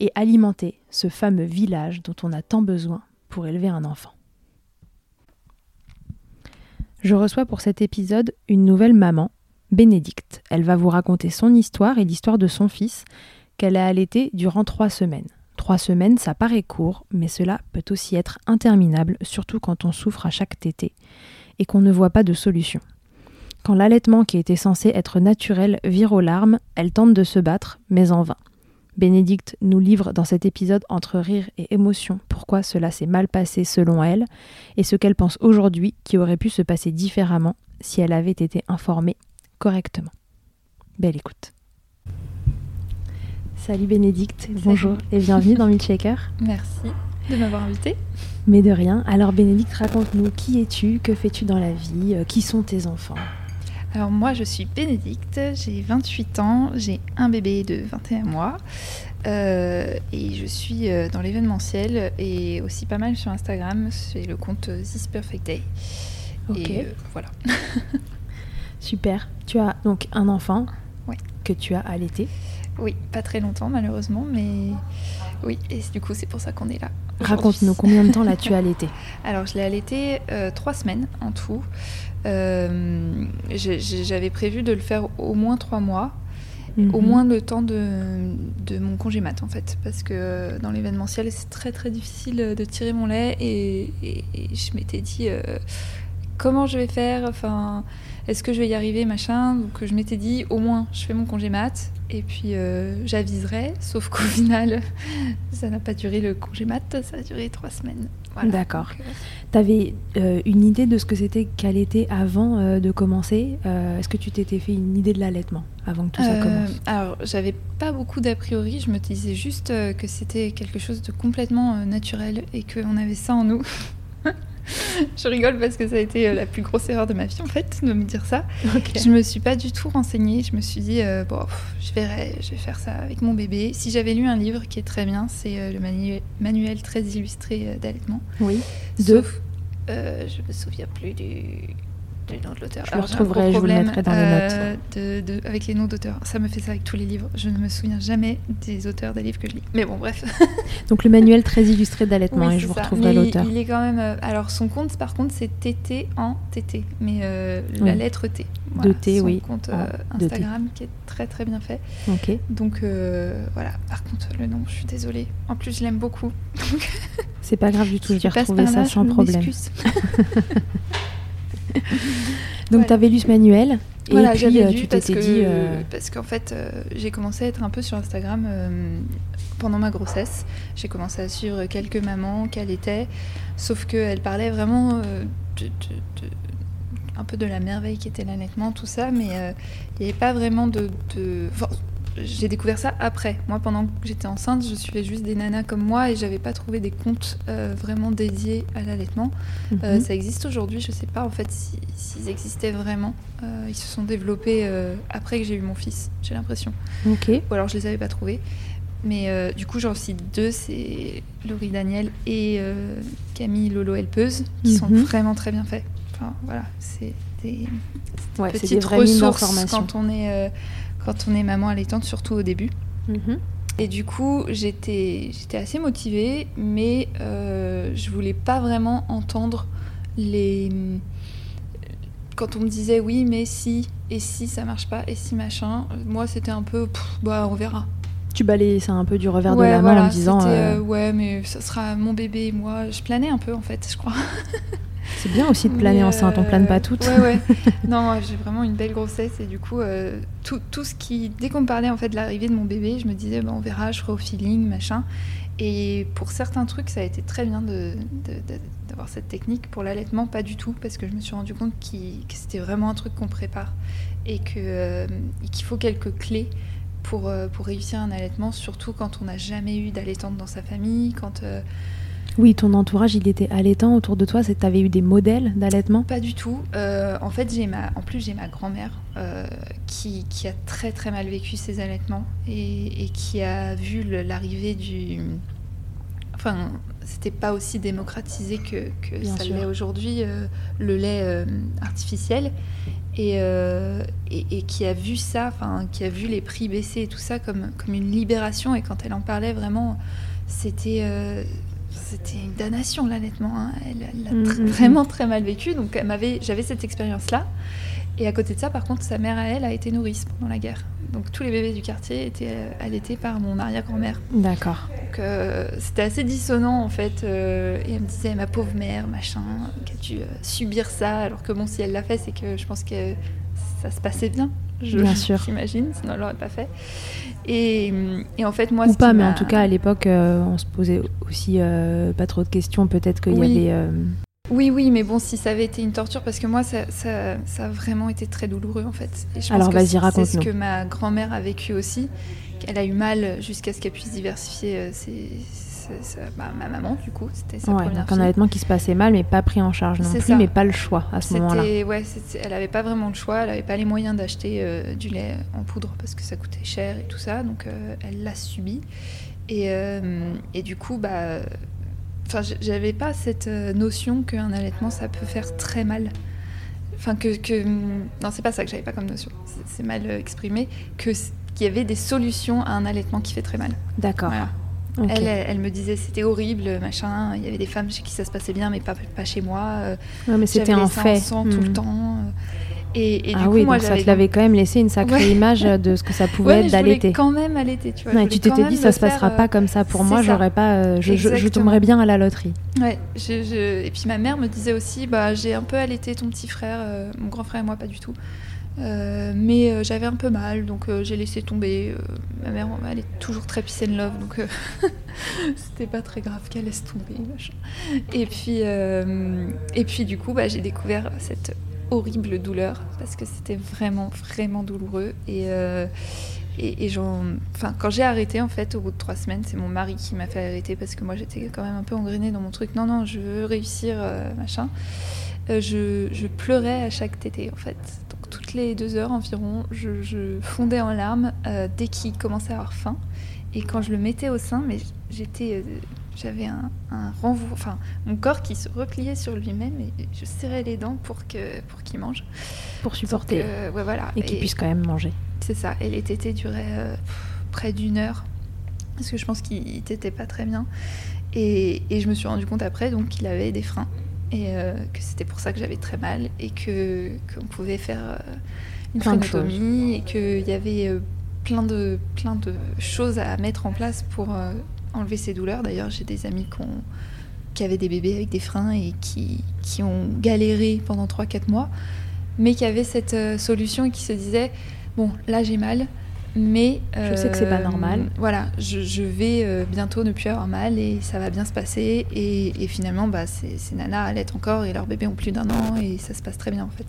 et alimenter ce fameux village dont on a tant besoin pour élever un enfant. Je reçois pour cet épisode une nouvelle maman, Bénédicte. Elle va vous raconter son histoire et l'histoire de son fils qu'elle a allaité durant trois semaines. Trois semaines, ça paraît court, mais cela peut aussi être interminable, surtout quand on souffre à chaque tétée et qu'on ne voit pas de solution. Quand l'allaitement qui était censé être naturel vire aux larmes, elle tente de se battre, mais en vain. Bénédicte nous livre dans cet épisode entre rire et émotion pourquoi cela s'est mal passé selon elle et ce qu'elle pense aujourd'hui qui aurait pu se passer différemment si elle avait été informée correctement. Belle écoute. Salut Bénédicte, bonjour et bienvenue dans Milkshaker. Merci de m'avoir invitée. Mais de rien. Alors Bénédicte, raconte-nous qui es-tu, que fais-tu dans la vie, euh, qui sont tes enfants? Alors moi je suis Bénédicte, j'ai 28 ans, j'ai un bébé de 21 mois euh, et je suis euh, dans l'événementiel et aussi pas mal sur Instagram, c'est le compte This Perfect Day. Ok. Et euh, voilà. Super. Tu as donc un enfant que tu as allaité? Oui, pas très longtemps malheureusement, mais oui, et du coup c'est pour ça qu'on est là. Raconte-nous combien de temps l'as-tu allaité Alors je l'ai allaité euh, trois semaines en tout. Euh, J'avais prévu de le faire au moins trois mois. au Mhm. moins le temps de, de mon congé mat en fait parce que euh, dans l'événementiel c'est très très difficile de tirer mon lait et, et- et je m'étais dit euh, comment je vais faire enfin est-ce que je vais y arriver machin donc je m'étais dit au moins je fais mon congé mat et puis euh, j'aviserai sauf qu'au final ça n'a pas duré le congé mat ça a duré trois semaines Voilà. D'accord. Euh, T'avais euh, une idée de ce que c'était qu'allaiter avant euh, de commencer Est-ce que tu t'étais fait une idée de l'allaitement avant que tout ça commence? alors, j'avais pas beaucoup d'a priori. Je me disais juste que c'était quelque chose de complètement naturel et qu'on avait ça en nous. je rigole parce que ça a été euh, la plus grosse erreur de ma vie en fait, de me dire ça. Ok. Je me suis pas du tout renseignée. Je me suis dit, euh, bon, pff, je verrai, je vais faire ça avec mon bébé. Si j'avais lu un livre qui est très bien, c'est euh, le manu- manuel très illustré euh, d'allaitement. Oui. De Sauf, je me souviens plus du. J'ai le nom de l'auteur. Je gros retrouverai, je vous le mettrai dans les euh, de- de- avec les noms d'auteurs. Ça me fait ça avec tous les livres. Je ne me souviens jamais des auteurs des livres que je lis. Mais bon, bref. Donc le manuel très illustré d'allaitement Oui, et je vous ça. retrouverai l'auteur. Il est quand même. euh, alors son compte, par contre, c'est TT en TT, mais euh, la Oui. lettre T. De T, son oui. compte. Instagram qui est très très bien fait. Ok. Donc voilà. Par contre, le nom, je suis désolée. En plus, je l'aime beaucoup. C'est pas grave du tout, je vais retrouver ça là, sans problème. Donc Voilà. tu avais lu ce manuel et Voilà, puis j'avais euh, lu tu parce que, dit euh, parce qu'en fait, euh, j'ai commencé à être un peu sur Instagram euh, pendant ma grossesse. J'ai commencé à suivre quelques mamans qu'elle était, sauf qu'elle parlait vraiment de, de- de- un peu de la merveille qui était l'allaitement, tout ça, mais il n'y avait pas vraiment de... de- enfin, j'ai découvert ça après. Moi, pendant que j'étais enceinte, je suivais juste des nanas comme moi et j'avais pas trouvé des comptes euh, vraiment dédiés à l'allaitement. Euh, mhm. ça existe aujourd'hui, je sais pas en fait si- s'ils existaient vraiment. Euh, ils se sont développés après que j'ai eu mon fils, j'ai l'impression. Ok. Ou alors je les avais pas trouvés. Mais du coup, j'en cite deux, c'est Laurie Daniel et Camille Lolo Helpeuse, qui sont Mhm. vraiment très bien faits. Enfin voilà, c'est des Ouais, des petites ressources quand on est quand on est maman allaitante, surtout au début. Mhm. Et du coup, j'étais j'étais assez motivée, mais euh, je voulais pas vraiment entendre les. Quand on me disait oui, mais si, et si ça marche pas, et si machin, moi c'était un peu, pff, bah on verra. Tu balayais ça un peu du revers ouais, de la main voilà, en disant euh, euh, ouais, mais ça sera mon bébé et moi. Je planais un peu en fait, je crois. c'est bien aussi de planer enceinte, on plane pas toutes. Ouais, ouais. non, j'ai vraiment une belle grossesse et du coup, euh, tout, tout ce qui. Dès qu'on me parlait en fait de l'arrivée de mon bébé, je me disais, bah, on verra, je ferai au feeling, machin. Et pour certains trucs, ça a été très bien d'avoir cette technique. Pour l'allaitement, pas du tout, parce que je me suis rendu compte que c'était vraiment un truc qu'on prépare et euh, qu'il faut quelques clés. Pour, euh, pour réussir un allaitement, surtout quand on n'a jamais eu d'allaitante dans sa famille, quand euh, Oui, ton entourage, il était allaitant autour de toi, tu avais eu des modèles d'allaitement? Pas du tout. Euh, en fait, j'ai ma, en plus j'ai ma grand-mère euh, qui, qui a très très mal vécu ses allaitements et, et qui a vu l'arrivée du. Enfin, c'était pas aussi démocratisé que, que Bien ça l'est aujourd'hui, euh, le lait artificiel. Et, euh, et, et qui a vu ça, enfin, qui a vu les prix baisser et tout ça comme, comme une libération. Et quand elle en parlait, vraiment, c'était. euh, c'était une damnation l'allaitement. hein. Elle l'a Mm, mm, mm. vraiment très mal vécu. Donc j'avais cette expérience-là. Et à côté de ça, par contre, sa mère à elle a été nourrice pendant la guerre. Donc tous les bébés du quartier étaient euh, allaités par mon arrière-grand-mère. D'accord. Donc euh, c'était assez dissonant en fait. euh, et elle me disait ma pauvre mère, machin, qui a dû euh, subir ça? Alors que bon, si elle l'a fait, c'est que je pense que ça se passait bien. Je, Bien sûr. J'imagine, sinon elle l'aurait pas fait. Et, et en fait, moi, Ou pas, mais en tout cas, à l'époque, euh, on se posait aussi euh, pas trop de questions. Peut-être qu'il Oui. y avait. euh, Oui, oui, mais bon, si ça avait été une torture, parce que moi, ça, ça, ça a vraiment été très douloureux en fait. Et je pense Alors, vas-y, c'est- C'est ce raconte-nous. que ma grand-mère a vécu aussi. qu'elle a eu mal jusqu'à ce qu'elle puisse diversifier euh, ses- bah, ma maman, du coup. C'était sa ouais, première donc un allaitement qui se passait mal, mais pas pris en charge non plus, ça. mais pas le choix à ce moment-là. Ouais, elle n'avait pas vraiment le choix, elle n'avait pas les moyens d'acheter euh, du lait en poudre parce que ça coûtait cher et tout ça, donc euh, elle l'a subi. Et, euh, et du coup, bah, j'avais pas cette notion qu'un allaitement ça peut faire très mal. Enfin, que, que non, c'est pas ça que j'avais pas comme notion, c'est, mal exprimé, que qu'il y avait des solutions à un allaitement qui fait très mal. D'accord. Voilà. Elle, me disait c'était horrible, machin. Il y avait des femmes chez qui ça se passait bien, mais pas, pas chez moi. euh, Ouais, mais c'était un fait. sang tout le Mhm. temps. euh, Et, et ah du coup, oui, moi, donc ça te l'avait quand même laissé une sacrée Ouais. image de ce que ça pouvait Ouais, être d'allaiter. quand même allaiter, tu vois. Ouais, tu t'étais dit ça se passera faire, pas euh, comme ça pour moi, j'aurais pas, euh, je, je- tomberais bien à la loterie. Ouais, je- je- et puis ma mère me disait aussi, bah, j'ai un peu allaité ton petit frère, euh, mon grand frère et moi pas du tout. Euh, mais euh, j'avais un peu mal, donc euh, j'ai laissé tomber. ma mère, elle est toujours très peace and love, donc c'était pas très grave qu'elle laisse tomber. machin. Et puis, et puis du coup, bah, j'ai découvert cette horrible douleur parce que c'était vraiment, vraiment douloureux. Et, et, j'en- enfin, quand j'ai arrêté, en fait, au bout de trois semaines, c'est mon mari qui m'a fait arrêter parce que moi j'étais quand même un peu engrenée dans mon truc. Non, non, je veux réussir, machin. Je, je pleurais à chaque tétée, en fait. Toutes les deux heures environ, je, je fondais en larmes euh, dès qu'il commençait à avoir faim. Et quand je le mettais au sein, mais j'étais, j'avais un, un renvoi, enfin mon corps qui se repliait sur lui-même et je serrais les dents pour que pour qu'il mange. Pour supporter. ouais, voilà. Et qu'il puisse quand même manger. C'est ça. Et les tétés duraient près d'une heure parce que je pense qu'il t'était pas très bien. Et, et, je me suis rendu compte après donc qu'il avait des freins et euh, que c'était pour ça que j'avais très mal et que qu'on pouvait faire euh, une phrénotomie et qu'il y avait euh, plein de plein de choses à mettre en place pour enlever ces douleurs. D'ailleurs, j'ai des amis qui, ont, qui, avaient des bébés avec des freins et qui, qui ont galéré pendant 3-4 mois, mais qui avaient cette solution et qui se disaient bon, là j'ai mal, mais je sais que c'est pas euh, normal. Voilà, je, vais euh, bientôt ne plus avoir mal et ça va bien se passer. Et, finalement, bah, ces, ces nanas allaitent encore et leurs bébés ont plus d'un an et ça se passe très bien en fait.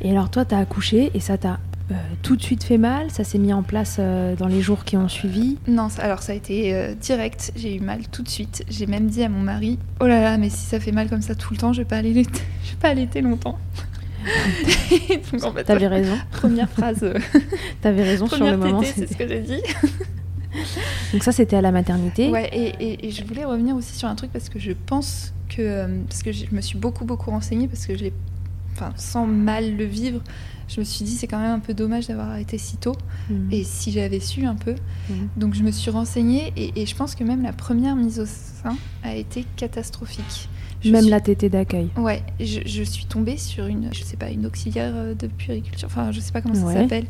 Et alors toi, tu as accouché et ça t'a euh, tout de suite fait mal? Ça s'est mis en place dans les jours qui ont suivi? Non, alors ça a été direct. J'ai eu mal tout de suite. J'ai même dit à mon mari Oh là là, mais si ça fait mal comme ça tout le temps, je vais pas aller je vais pas allaiter longtemps. T'avais raison. Première phrase. Euh, T'avais raison sur le moment. C'est ce que j'ai dit. Donc ça, c'était à la maternité. Ouais, et, et, je voulais revenir aussi sur un truc parce que je pense que euh, parce que je me suis beaucoup beaucoup renseignée parce que j'ai, enfin, sans mal le vivre, je me suis dit c'est quand même un peu dommage d'avoir arrêté si tôt mhm. et si j'avais su un peu. Mhm. Donc je me suis renseignée et, et, je pense que même la première mise au sein a été catastrophique. Même la tétée d'accueil. Ouais, je, suis tombée sur une, je sais pas, une auxiliaire euh, de puériculture, enfin je sais pas comment ça s'appelle.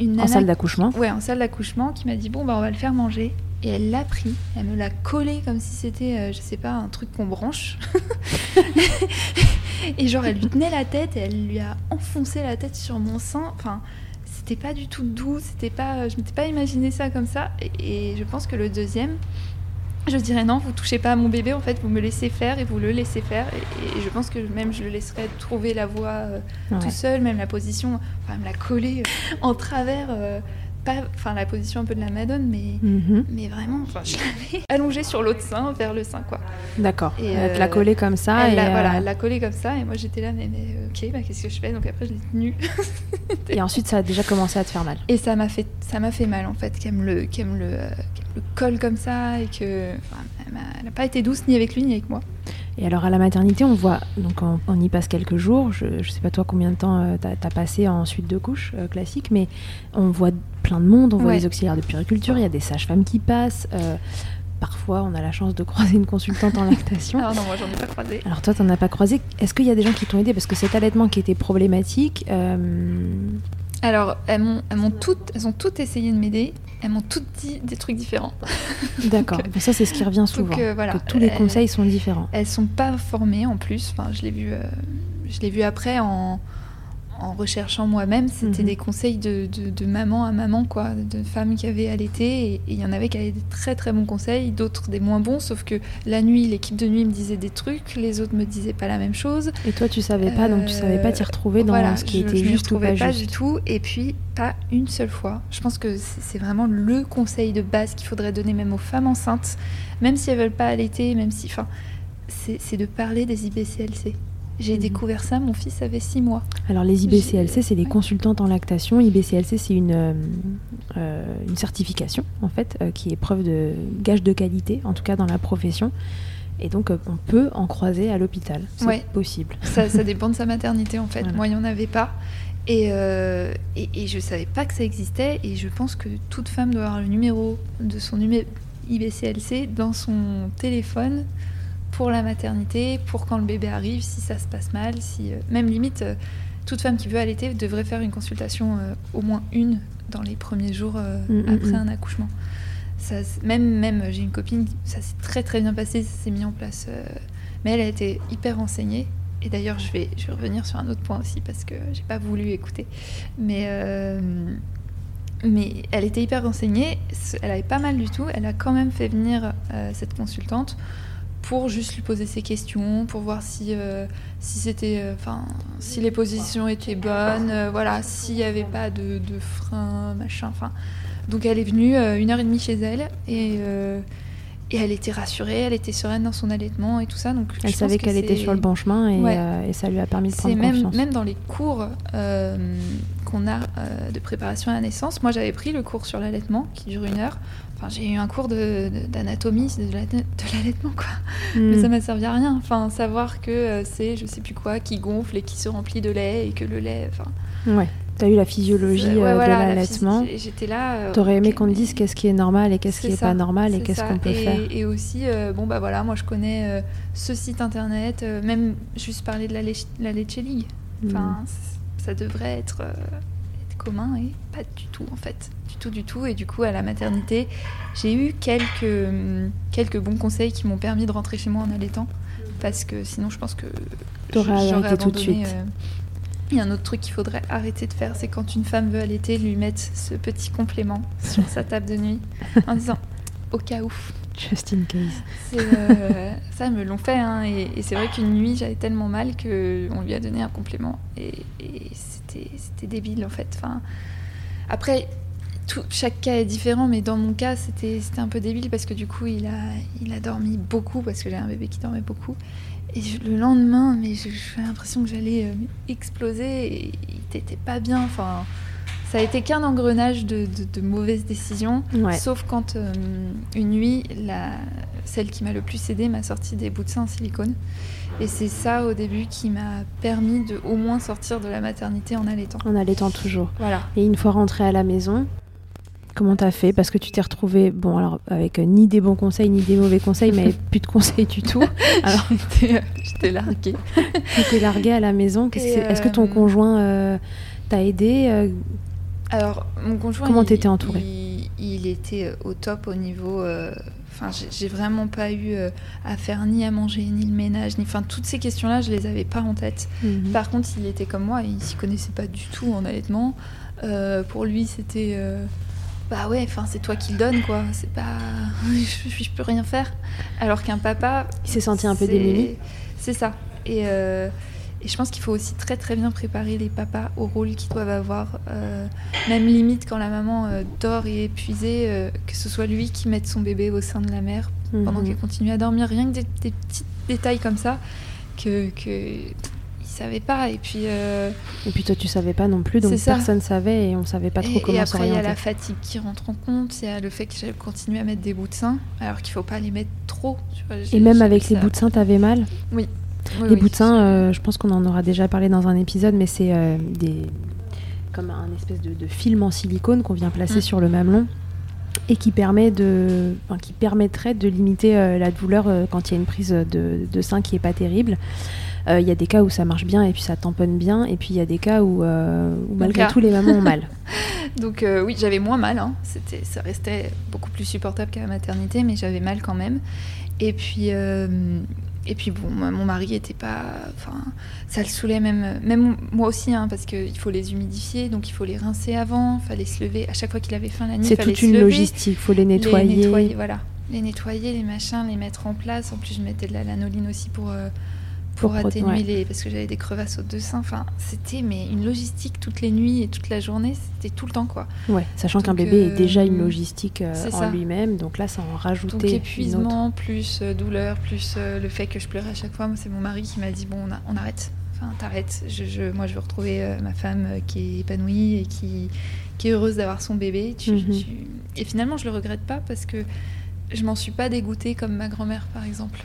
Une en salle d'accouchement Ouais, en salle d'accouchement qui m'a dit bon bah on va le faire manger. Et elle l'a pris, elle me l'a collé comme si c'était, euh, je sais pas, un truc qu'on branche. et genre elle lui tenait la tête et elle lui a enfoncé la tête sur mon sein. Enfin, c'était pas du tout doux, c'était pas, je m'étais pas imaginé ça comme ça. et je pense que le deuxième, je dirais non, vous touchez pas à mon bébé, en fait, vous me laissez faire et vous le laissez faire. Et, je pense que même je le laisserai trouver la voie euh, tout seul, même la position, enfin, me la coller euh, en travers. Euh, pas, enfin la position un peu de la Madone, mais, mhm. mais vraiment, enfin, je l'avais allongée sur l'autre sein, vers le sein, quoi. D'accord. Et elle la collée comme ça. Elle et voilà, elle l'a collée comme ça, et moi j'étais là, mais, mais ok, bah, qu'est-ce que je fais? Donc après je l'ai tenue. et ensuite ça a déjà commencé à te faire mal. Et ça m'a fait, ça m'a fait mal en fait, qu'elle me le, qu'elle me le, le colle comme ça et que elle n'a pas été douce ni avec lui ni avec moi. Et alors à la maternité, on voit, donc on, y passe quelques jours, je ne sais pas toi combien de temps euh, tu as, passé en suite de couche euh, classique, mais on voit plein de monde, on voit les auxiliaires de puriculture, il y a des sages-femmes qui passent. Euh, parfois, on a la chance de croiser une consultante en lactation. Alors non, moi j'en ai pas croisé. Alors toi, tu n'en as pas croisé. Est-ce qu'il y a des gens qui t'ont aidé? Parce que cet allaitement qui était problématique, alors, elles, m'ont, toutes, elles ont toutes essayé de m'aider. Elles m'ont toutes dit des trucs différents. D'accord. ça, c'est ce qui revient souvent. que tous les conseils sont différents. Elles sont pas formées en plus. Enfin, je l'ai vu, euh, je l'ai vu après en, en recherchant moi-même, c'était mhm. des conseils de, maman à maman, quoi, de femmes qui avaient allaité. Et il y en avait qui avaient des très très bons conseils, d'autres des moins bons, sauf que la nuit, l'équipe de nuit me disait des trucs, les autres me disaient pas la même chose. Et toi, tu savais pas, donc tu savais pas t'y retrouver dans ce qui était juste ou pas, pas du tout. Et puis, pas une seule fois. Je pense que c'est vraiment le conseil de base qu'il faudrait donner même aux femmes enceintes, même si elles veulent pas allaiter, même si. Enfin, c'est de parler des IBCLC. J'ai mhm. découvert ça, mon fils avait 6 mois. Alors les IBCLC, c'est les consultantes en lactation. IBCLC, c'est une, euh, euh, une certification, en fait, euh, qui est preuve de gage de qualité, en tout cas dans la profession. Et donc, on peut en croiser à l'hôpital. C'est possible. Ça, ça, dépend de sa maternité, en fait. Moi, il n'y en avait pas. Et, et, et, je ne savais pas que ça existait. Et je pense que toute femme doit avoir le numéro de son IBCLC dans son téléphone pour la maternité, pour quand le bébé arrive, si ça se passe mal, si euh, même limite euh, toute femme qui veut allaiter devrait faire une consultation euh, au moins une dans les premiers jours mm, mm, après mm. un accouchement. Ça, même même j'ai une copine, ça s'est très très bien passé, ça s'est mis en place, mais elle a été hyper renseignée. Et d'ailleurs, je vais, je vais revenir sur un autre point aussi parce que j'ai pas voulu écouter. Mais mais elle était hyper renseignée, elle avait pas mal du tout. Elle a quand même fait venir cette consultante pour juste lui poser ses questions, pour voir si, euh, si c'était, euh, enfin, si les positions étaient bonnes, euh, voilà, s'il n'y avait pas de, de frein, machin, enfin. Donc elle est venue une heure et demie chez elle et et elle était rassurée, elle était sereine dans son allaitement et tout ça. Donc elle savait qu'elle était sur le bon chemin et, et, ça lui a permis de prendre même, confiance. Même dans les cours qu'on a de préparation à la naissance, moi j'avais pris le cours sur l'allaitement qui dure une heure. Enfin, j'ai eu un cours d'anatomie de, de l'allaitement quoi. Hmm. Mais ça m'a servi à rien. Enfin, savoir que c'est je sais plus quoi qui gonfle et qui se remplit de lait et que le lait. Enfin. Ouais. Tu as eu la physiologie de l'allaitement. J'étais là. Euh, tu aurais aimé qu'on te dise qu'est-ce qui est normal et qu'est-ce qui n'est pas normal et qu'est-ce qu'on peut faire. Et aussi, euh, bon bah voilà, moi je connais euh, ce site internet, même juste parler de la, la Leche League. Enfin, mm. ça devrait être, commun et pas du tout en fait. Du tout, du tout. Et du coup, à la maternité, j'ai eu quelques, quelques bons conseils qui m'ont permis de rentrer chez moi en allaitant. Parce que sinon, je pense que j'aurais arrêté tout de suite. Il y a un autre truc qu'il faudrait arrêter de faire, c'est quand une femme veut allaiter, lui mettre ce petit complément sur sa table de nuit en disant au cas où. Just in case. Euh, ça, me l'ont fait. Hein, et, c'est vrai qu'une nuit, j'avais tellement mal qu'on lui a donné un complément. Et, c'était débile, en fait. Enfin, après, tout, chaque cas est différent, mais dans mon cas, c'était un peu débile parce que du coup, il a, il a dormi beaucoup, parce que j'ai un bébé qui dormait beaucoup. Et le lendemain, mais j'ai l'impression que j'allais euh, exploser et il n'était pas bien. Enfin, ça a été qu'un engrenage de, mauvaises décisions. Sauf quand euh, une nuit, la, celle qui m'a le plus aidé m'a sorti des bouts de sein en silicone. Et c'est ça au début qui m'a permis de au moins sortir de la maternité en allaitant. En allaitant toujours. Voilà. Et une fois rentrée à la maison, Comment t'as fait? Parce que tu t'es retrouvée, bon, alors avec euh, ni des bons conseils ni des mauvais conseils, mais plus de conseils du tout. Alors, j'étais larguée. étais larguée à la maison. Est-ce que ton euh, conjoint euh, t'a aidé Alors, mon conjoint. Comment t'étais entourée? il, était au top au niveau. Enfin, j'ai vraiment pas eu à faire ni à manger, ni le ménage, ni. Enfin, toutes ces questions-là, je les avais pas en tête. Mhm. Par contre, il était comme moi, il s'y connaissait pas du tout en allaitement. pour lui, c'était bah ouais, enfin c'est toi qui le donnes quoi. C'est pas, je, je, peux rien faire. Alors qu'un papa, il s'est senti un peu démuni. C'est ça. Et, euh, et, je pense qu'il faut aussi très très bien préparer les papas au rôle qu'ils doivent avoir. Euh, même limite quand la maman euh, dort et est épuisée, que ce soit lui qui mette son bébé au sein de la mère pendant mhm. qu'elle continue à dormir. Rien que des, des petits détails comme ça que, que savait pas. Et puis, euh, et puis toi, tu savais pas non plus, donc personne savait et on savait pas trop comment s'orienter. Et après, il y a la fatigue qui rentre en compte, il y a le fait que j'avais continué à mettre des bouts de sein, alors qu'il faut pas les mettre trop. et même avec les bouts de sein, t'avais mal? Oui. Les bouts de sein, euh, je pense qu'on en aura déjà parlé dans un épisode, mais c'est euh, des comme un espèce de, film en silicone qu'on vient placer mm. sur le mamelon et qui permet de, qui permettrait de limiter la douleur quand il y a une prise de, de sein qui est pas terrible. Euh, il y a des cas où ça marche bien et puis ça tamponne bien, et puis il y a des cas où, euh, malgré tout les mamans ont mal. Donc euh, oui, j'avais moins mal, hein. C'était, ça restait beaucoup plus supportable qu'à la maternité, mais j'avais mal quand même. Et puis, et puis bon, mon mari était pas, enfin, ça le saoulait même, même moi aussi, hein, parce qu'il faut les humidifier, donc il faut les rincer avant, fallait se lever à chaque fois qu'il avait faim la nuit. C'est toute une logistique, il faut les nettoyer. Les nettoyer, voilà, les nettoyer, les machins, les mettre en place. En plus, je mettais de la lanoline aussi pour pour, atténuer les parce que j'avais des crevasses au deux seins enfin c'était mais une logistique toutes les nuits et toute la journée c'était tout le temps quoi. Ouais sachant qu'un bébé est déjà une euh, logistique euh, en lui-même donc là ça en rajoutait donc épuisement plus euh, douleur plus le fait que je pleurais à chaque fois. C'est mon mari qui m'a dit bon on, arrête. Enfin t'arrêtes. Je, moi je veux retrouver ma femme qui est épanouie et qui, qui est heureuse d'avoir son bébé. Mhm. et finalement je le regrette pas parce que je m'en suis pas dégoûtée comme ma grand-mère par exemple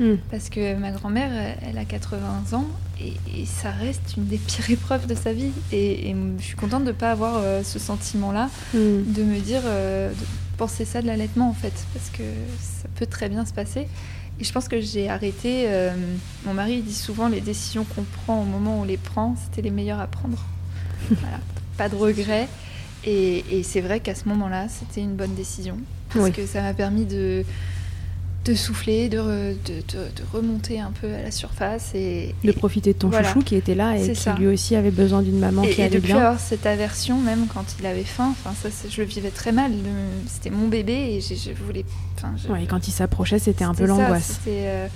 Hmm. Parce que ma grand-mère, elle a 80 ans et, ça reste une des pires épreuves de sa vie. Et, je suis contente de ne pas avoir euh, ce sentiment-là, hmm. de me dire, euh, de penser ça de l'allaitement en fait, parce que ça peut très bien se passer. Et je pense que j'ai arrêté. Euh, mon mari dit souvent les décisions qu'on prend au moment où on les prend, c'était les meilleures à prendre. voilà. Pas de regrets. Et, c'est vrai qu'à ce moment-là, c'était une bonne décision. Parce que ça m'a permis de, de souffler, de, de, remonter un peu à la surface et de profiter de ton chouchou qui était là et qui lui aussi avait besoin d'une maman qui allait bien. Et avoir cette aversion même quand il avait faim. Enfin ça, je le vivais très mal. C'était mon bébé et je, voulais. Enfin, et quand il s'approchait, c'était un peu l'angoisse. Euh,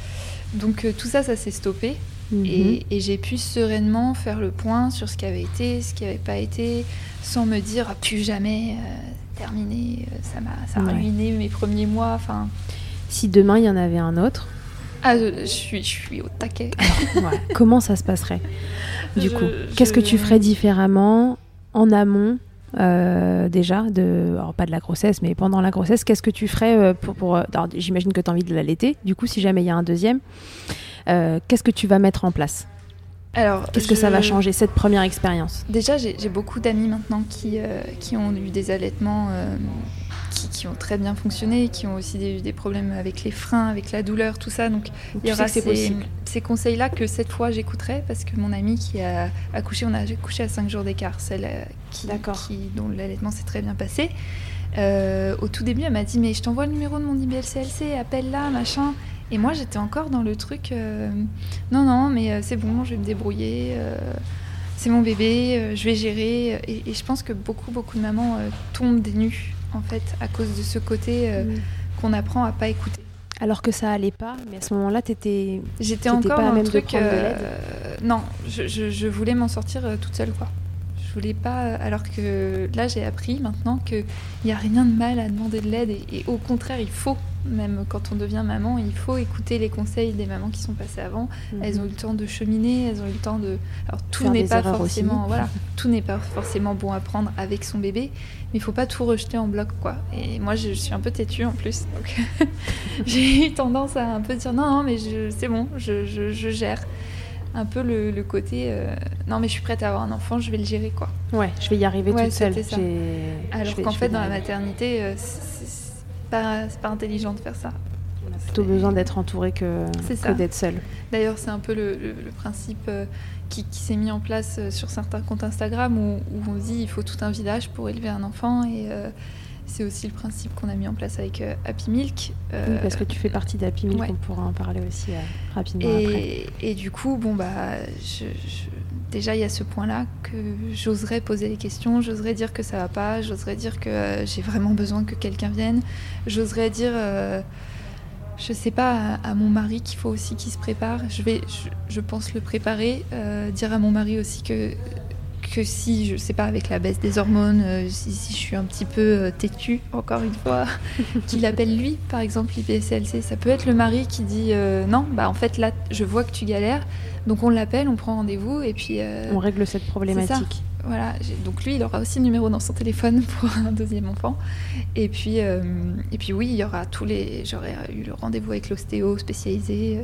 donc euh, tout ça, ça s'est stoppé. Mhm. Et, j'ai pu sereinement faire le point sur ce qui avait été, ce qui n'avait pas été, sans me dire ah, plus jamais euh, terminé, ça m'a ruiné mes premiers mois. Enfin, Si demain il y en avait un autre, Ah, je, je suis, je suis au taquet. ouais, comment ça se passerait Du Je- coup, qu'est-ce que tu ferais différemment en amont euh, déjà de, alors pas de la grossesse, mais pendant la grossesse, qu'est-ce que tu ferais euh, pour, pour euh, alors, j'imagine que tu as envie de l'allaiter. Du coup, si jamais il y a un deuxième, euh, qu'est-ce que tu vas mettre en place? Alors, Qu'est-ce que ça va changer cette première expérience? Déjà, j'ai beaucoup d'amis maintenant qui, euh, qui ont eu des allaitements qui, qui ont très bien fonctionné, qui ont aussi des- eu des problèmes avec les freins, avec la douleur, tout ça. Donc, Donc, il y aura ces, ces conseils-là que cette fois j'écouterai parce que mon amie qui a accouché, on a accouché à 5 jours d'écart, celle euh, qui, dont l'allaitement s'est très bien passé. Euh, au tout début, elle m'a dit Mais je t'envoie le numéro de mon IBLCLC, appelle-la, machin. Et moi, j'étais encore dans le truc euh, Non, non, mais c'est bon, je vais me débrouiller. euh, c'est mon bébé, je vais gérer. Et, et je pense que beaucoup, beaucoup de mamans tombent des nues, en fait, à cause de ce côté euh, qu'on apprend à pas écouter. Alors que ça allait pas, mais à ce moment-là, t'étais J'étais encore pas dans même truc. de euh, non, je, je- je voulais m'en sortir euh, toute seule, quoi. Je voulais pas. Alors que là, j'ai appris maintenant qu'il n'y a rien de mal à demander de l'aide et, et au contraire, il faut. Même quand on devient maman, il faut écouter les conseils des mamans qui sont passées avant. Elles ont eu le temps de cheminer, elles ont eu le temps de. Alors tout n'est pas aussi. forcément, voilà, tout n'est pas forcément bon à prendre avec son bébé, mais il faut pas tout rejeter en bloc, quoi. Et moi, je, suis un peu têtue en plus, donc j'ai eu tendance à un peu dire non, non, mais c'est bon, je, je- je gère. Un peu le, le côté euh, non, mais je suis prête à avoir un enfant, je vais le gérer, quoi. Ouais, je vais y arriver Ouais, toute seule. ça. Alors qu'en fait, dans la maternité, euh, pas intelligent de faire ça. On a plutôt besoin d'être entouré que, d'être seul. D'ailleurs, c'est un peu le, le- le principe euh, qui, qui s'est mis en place euh, sur certains comptes Instagram où, où on dit il faut tout un village pour élever un enfant et euh, c'est aussi le principe qu'on a mis en place avec Happy Milk. euh, Oui, parce que tu fais partie d'Happy Milk, ouais. on pourra en parler aussi euh, rapidement après. et, et du coup, bon bah, je- je- déjà il y a ce point-là que j'oserais poser les questions, j'oserais dire que ça va pas, j'oserais dire que euh, j'ai vraiment besoin que quelqu'un vienne, j'oserais dire, euh, je sais pas, à, mon mari qu'il faut aussi qu'il se prépare. Je vais, je, je pense le préparer, euh, dire à mon mari aussi que que si, je sais pas, avec la baisse des hormones, euh, si, si je suis un petit peu euh, têtue, encore une fois, qu'il appelle lui, par exemple, l'IPSLC. Ça peut être le mari qui dit euh, non, bah en fait là, je vois que tu galères, donc on l'appelle, on prend rendez-vous, et puis euh, On règle cette problématique. voilà. Donc lui, il aura aussi le numéro dans son téléphone pour un deuxième enfant. Et puis, euh, et puis oui, il y aura tous les. J'aurais eu le rendez-vous avec l'ostéo spécialisé.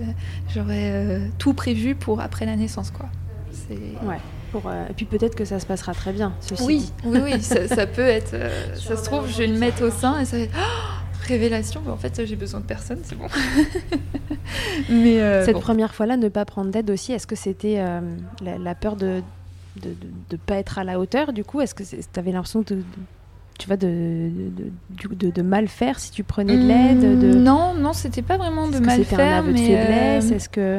J'aurais tout prévu pour après la naissance, quoi. C'est. Ouais. Pour, euh, et puis peut-être que ça se passera très bien. Ceci Oui, dit. oui, oui, ça, ça peut être. euh, ça se trouve, je vais le mettre au sein et ça va être. Oh, révélation, mais en fait, j'ai besoin de personne, c'est bon. mais euh, Cette bon. première fois-là, ne pas prendre d'aide aussi, est-ce que c'était euh, la, la peur de de, de, de pas être à la hauteur du coup? Est-ce que tu avais l'impression de, de- tu vois, de, de, de- de mal faire si tu prenais de l'aide de... Mmh, Non, non, c'était pas vraiment de Est-ce que mal c'était faire, un aveu de mais faiblesse? euh, Est-ce que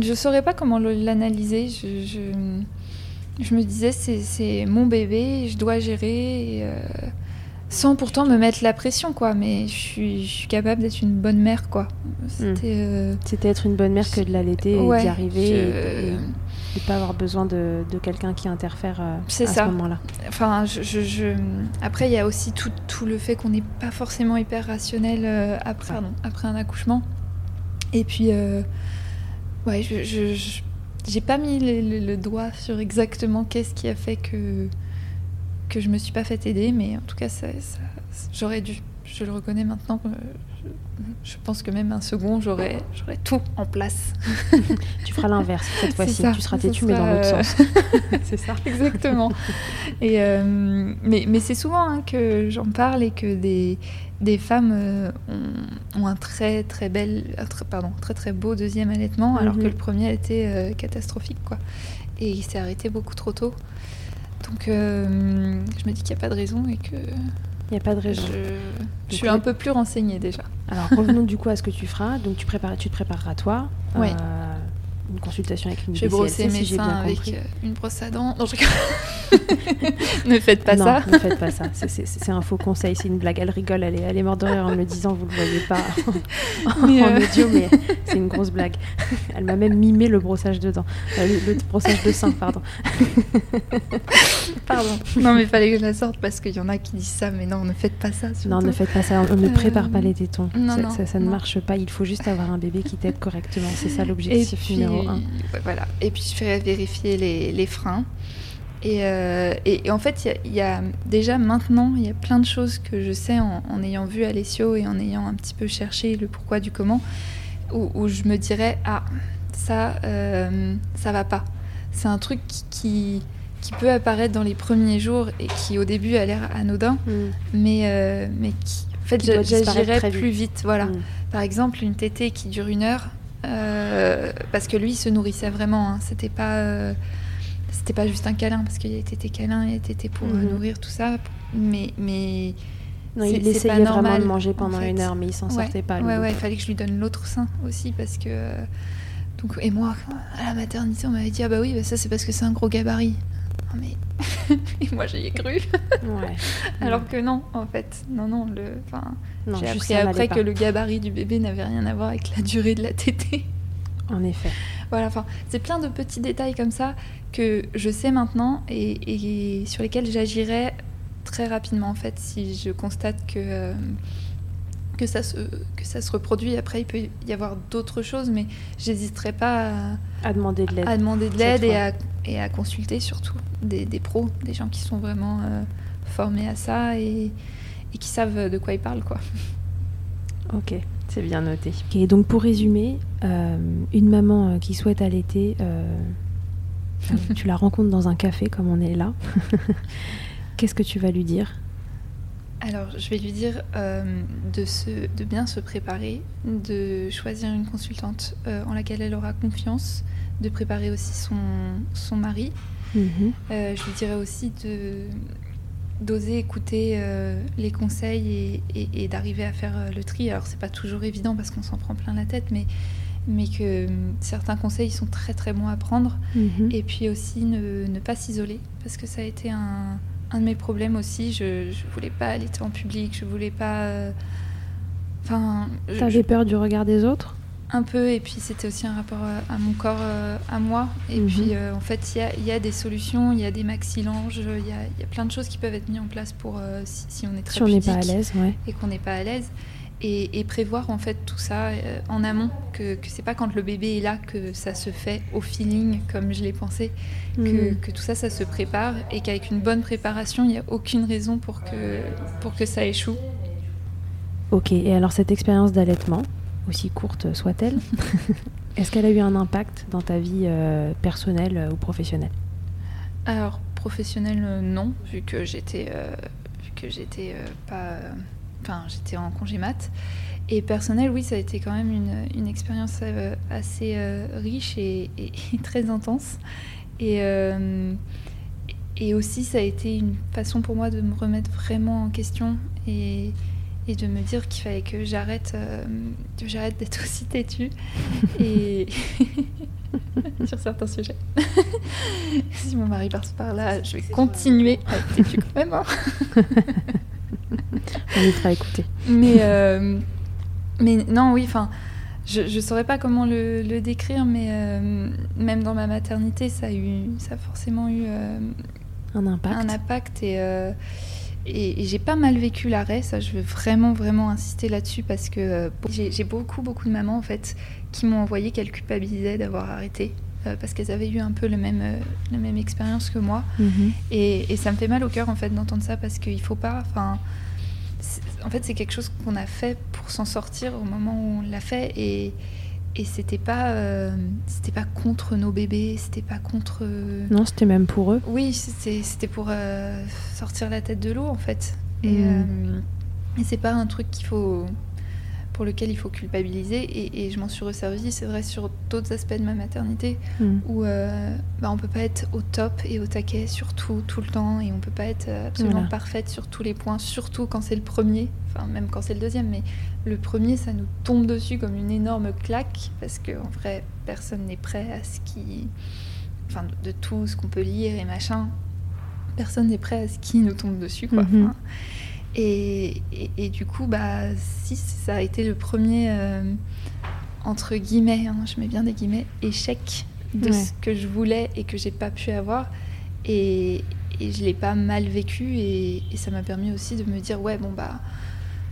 Je saurais pas comment l'analyser. Je, je, je me disais, c'est- mon bébé, je dois gérer, et, euh, sans pourtant me mettre la pression, quoi. Mais je suis, je suis capable d'être une bonne mère, quoi. C'était. euh, c'était être une bonne mère que de l'allaiter et ouais, d'y arriver je- et, et de pas avoir besoin de, de quelqu'un qui interfère euh, à ça. ce moment-là Enfin, je, je- je- après, il y a aussi tout, tout le fait qu'on n'est pas forcément hyper rationnel euh, après, un accouchement. Et puis, euh, ouais, je, j'ai pas mis le, doigt sur exactement qu'est-ce qui a fait que que je me suis pas fait aider, mais en tout cas, ça, ça- j'aurais dû. je le reconnais maintenant. Je, pense que même un second, j'aurais tout en place. Tu feras l'inverse cette fois-ci. Tu seras têtu, mais dans l'autre euh, sens. c'est ça. Exactement. Et, euh, mais mais c'est souvent hein, que j'en parle et que des, des femmes euh, ont, ont un très très bel, très, pardon, très très beau deuxième allaitement, alors Mhm. que le premier a été euh, catastrophique, quoi. Et il s'est arrêté beaucoup trop tôt. Donc je me dis qu'il n'y a pas de raison et que Il n'y a pas de je, raison. je suis un peu plus renseignée déjà. Alors revenons du coup à ce que tu feras. Donc tu, prépares, tu te prépareras toi. Ouais. euh, une consultation avec une BCLC, brosser mes si j'ai seins avec compris. euh, une brosse à dents. Non, je ne faites pas non, ça. ne faites pas ça. C'est- un faux conseil, c'est une blague. Elle rigole, elle est, elle est morte de rire en me disant, vous le voyez pas en, Mais, en euh, audio, mais c'est une grosse blague. Elle m'a même mimé le brossage de dents, Euh, le, le brossage de seins, pardon. Pardon. Non, mais fallait que je la sorte parce qu'il y en a qui disent ça, mais non, ne faites pas ça. Non, ne faites pas ça. On ne Euh, prépare pas les tétons. non, ça, non, ça- ça ne marche pas. Il faut juste avoir un bébé qui t'aide correctement. C'est ça l'objectif numéro voilà. Et puis, je ferai vérifier les, les freins. Et, euh, et- et en fait, il y a- il y, a déjà maintenant, il y a plein de choses que je sais en, en ayant vu Alessio et en ayant un petit peu cherché le pourquoi du comment, où, où je me dirais ah ça, euh, ça va pas. C'est un truc qui, qui peut apparaître dans les premiers jours et qui au début a l'air anodin, Mm. mais euh, mais qui en fait j'agirais plus vite. Voilà. Mm. Par exemple, une tétée qui dure une heure, parce que lui il se nourrissait vraiment. hein. C'était pas, euh, c'était pas juste un câlin, parce qu'il tétés câlins, il tétés pour euh, Mhm. nourrir tout ça. Mais, mais Non, il essayait pas vraiment de manger en pendant fait. une heure, mais il s'en ouais, sortait pas. ouais, ouais, il fallait que je lui donne l'autre sein aussi, parce que euh, donc et moi à la maternité on m'avait dit ah bah oui bah ça c'est parce que c'est un gros gabarit. Non, mais et moi j'y ai cru. Ouais. Alors que non, en fait, non, non, le, j'ai appris après pas. que le gabarit du bébé n'avait rien à voir avec la durée de la tétée. En effet. Voilà, enfin, c'est plein de petits détails comme ça que je sais maintenant et, et sur lesquels j'agirais très rapidement en fait si je constate que euh, que ça se que ça se reproduit. Après, il peut y avoir d'autres choses, mais j'hésiterai pas à, À demander de l'aide. à demander de l'aide et à, et à consulter surtout des, des pros, des gens qui sont vraiment euh, formés à ça et, et qui savent de quoi ils parlent quoi. Ok, c'est bien noté. Ok, donc pour résumer, euh, une maman euh, qui souhaite allaiter, euh, tu la rencontres dans un café comme on est là. Qu'est-ce que tu vas lui dire? Alors, je vais lui dire euh, de, se, de bien se préparer, de choisir une consultante euh, en laquelle elle aura confiance, de préparer aussi son, son mari. Mhm. Euh, je lui dirais aussi de d'oser écouter les conseils et, et- et d'arriver à faire le tri. Alors, c'est pas toujours évident parce qu'on s'en prend plein la tête, mais, mais que certains conseils sont très très bons à prendre. Mhm. Et puis aussi ne, ne pas s'isoler, parce que ça a été un, un de mes problèmes aussi. Je, je voulais pas allaiter en public, je voulais pas. euh, Enfin, T'avais peur du regard des autres? Un peu, et puis c'était aussi un rapport à, à mon corps, euh, à moi. Et Mhm. puis euh, en fait, il y a, il y a des solutions, il y a des maxillanges, il y a, y a plein de choses qui peuvent être mises en place pour euh, si, si on est très Si on n'est pas à l'aise, ouais. et qu'on n'est pas à l'aise. Et, et prévoir en fait tout ça euh, en amont, que, que c'est pas quand le bébé est là que ça se fait au feeling comme je l'ai pensé, que, Mhm. que tout ça, ça se prépare et qu'avec une bonne préparation, il n'y a aucune raison pour que, pour que ça échoue. Ok, et alors cette expérience d'allaitement, aussi courte soit-elle, est-ce qu'elle a eu un impact dans ta vie euh, personnelle ou professionnelle? Alors, professionnel, euh, non, vu que j'étais euh, que j'étais pas. Enfin, j'étais en congé mat. Et personnel, oui, ça a été quand même une, une expérience euh, assez euh, riche et, et- et très intense. Et, euh, et aussi, ça a été une façon pour moi de me remettre vraiment en question et, et de me dire qu'il fallait que j'arrête euh, que j'arrête d'être aussi têtue et sur certains sujets. si mon mari passe par là, je vais continuer à être têtue quand même. hein. On y fera écouter. Mais, euh, mais non, oui, enfin, je ne saurais pas comment le, le décrire, mais euh, même dans ma maternité, ça a, eu, ça a forcément eu euh, Un impact un impact et, et, et j'ai pas mal vécu l'arrêt. Ça, je veux vraiment, vraiment insister là-dessus parce que j'ai beaucoup, beaucoup de mamans en fait qui m'ont envoyé qu'elles culpabilisaient d'avoir arrêté. parce qu'elles avaient eu un peu le même, euh, la même expérience que moi. Mhm. Et, et ça me fait mal au cœur en fait d'entendre ça parce qu'il faut pas. Enfin, en fait, c'est quelque chose qu'on a fait pour s'en sortir au moment où on l'a fait et, et c'était pas, euh, c'était pas contre nos bébés, c'était pas contre. Non, c'était même pour eux. Oui, c'était pour euh, sortir la tête de l'eau en fait. Et, Mm. euh, et c'est pas un truc qu'il faut pour lequel il faut culpabiliser et, et je m'en suis resservie, c'est vrai, sur d'autres aspects de ma maternité Mm. où euh, bah, on peut pas être au top et au taquet sur tout, tout le temps, et on peut pas être euh, absolument Voilà. parfaite sur tous les points, surtout quand c'est le premier, enfin même quand c'est le deuxième, mais le premier, ça nous tombe dessus comme une énorme claque, parce que en vrai, personne n'est prêt à ce qui... Enfin, de, de tout ce qu'on peut lire et machin, personne n'est prêt à ce qui nous tombe dessus, quoi. Mhm. Enfin, et, et- et du coup, bah, si ça a été le premier, euh, entre guillemets, hein, je mets bien des guillemets, échec de Ouais. ce que je voulais et que j'ai pas pu avoir. Et, et je l'ai pas mal vécu et, ça m'a permis aussi de me dire, ouais, bon, bah.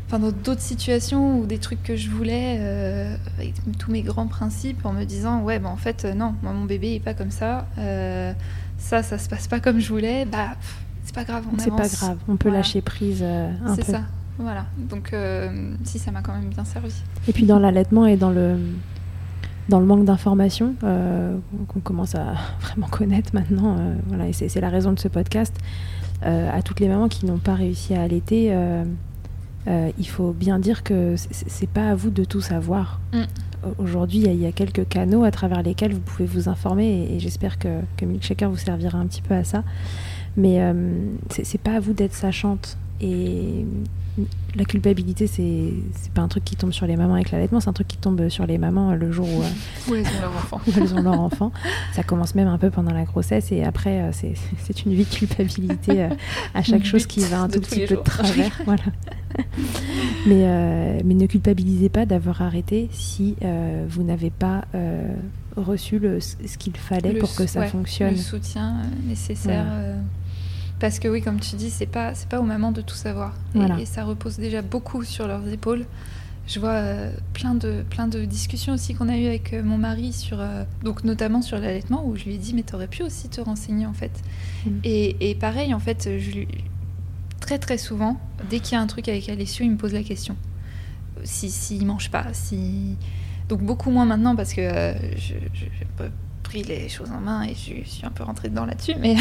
Enfin, dans d'autres situations ou des trucs que je voulais, euh, avec tous mes grands principes, en me disant, ouais, bah en fait, euh, non, moi, mon bébé est pas comme ça. euh, ça, ça se passe pas comme je voulais. Bah, pff, pas grave, on C'est pas grave, on peut Voilà. lâcher prise euh, un peu. C'est ça, voilà. Donc, euh, si, ça m'a quand même bien servi. Et puis dans l'allaitement et dans le, dans le manque d'informations euh, qu'on commence à vraiment connaître maintenant, voilà, et c'est la raison de ce podcast, à toutes les mamans qui n'ont pas réussi à allaiter, il faut bien dire que c'est- pas à vous de tout savoir. Mm. Au- Aujourd'hui, il y a- quelques canaux à travers lesquels vous pouvez vous informer et, et j'espère que, que Milkshaker vous servira un petit peu à ça. Mais euh, c'est pas à vous d'être sachante. Et la culpabilité, c'est pas un truc qui tombe sur les mamans avec l'allaitement, c'est un truc qui tombe sur les mamans le jour où, euh, Où elles ont leur enfant. où elles ont leur enfant. Ça commence même un peu pendant la grossesse et après, euh, c'est une vie de culpabilité à chaque chose qui va un tout petit peu de travers. voilà. mais, euh, mais ne culpabilisez pas d'avoir arrêté si euh, vous n'avez pas euh, reçu le, ce qu'il fallait Le pour que ça ouais, fonctionne. Le soutien nécessaire. Voilà. Parce que oui, comme tu dis, c'est pas c'est pas aux mamans de tout savoir. Et, Voilà. et ça repose déjà beaucoup sur leurs épaules. Je vois euh, plein de plein de discussions aussi qu'on a eues avec euh, mon mari sur euh, donc notamment sur l'allaitement où je lui ai dit mais t'aurais pu aussi te renseigner en fait. Mm. Et, et pareil en fait, je lui très très souvent dès qu'il y a un truc avec Alessio, il me pose la question. Si s'il mange pas, si donc beaucoup moins maintenant parce que je, je- peu pris les choses en main et je suis un peu rentrée dedans là-dessus. Mais,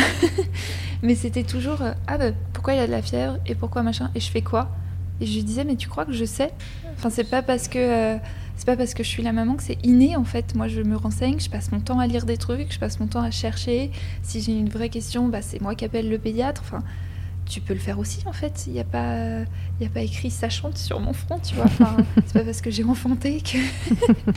mais c'était toujours euh, ah bah, pourquoi il a de la fièvre et pourquoi machin et je fais quoi? Et je lui disais mais tu crois que je sais? Enfin c'est pas parce que euh, c'est pas parce que je suis la maman que c'est inné en fait. Moi je me renseigne, je passe mon temps à lire des trucs, je passe mon temps à chercher. Si j'ai une vraie question, bah, c'est moi qui appelle le pédiatre. Enfin tu peux le faire aussi en fait. Il n'y a pas, il y a pas écrit sachante sur mon front, tu vois. Enfin, c'est pas parce que j'ai enfanté que.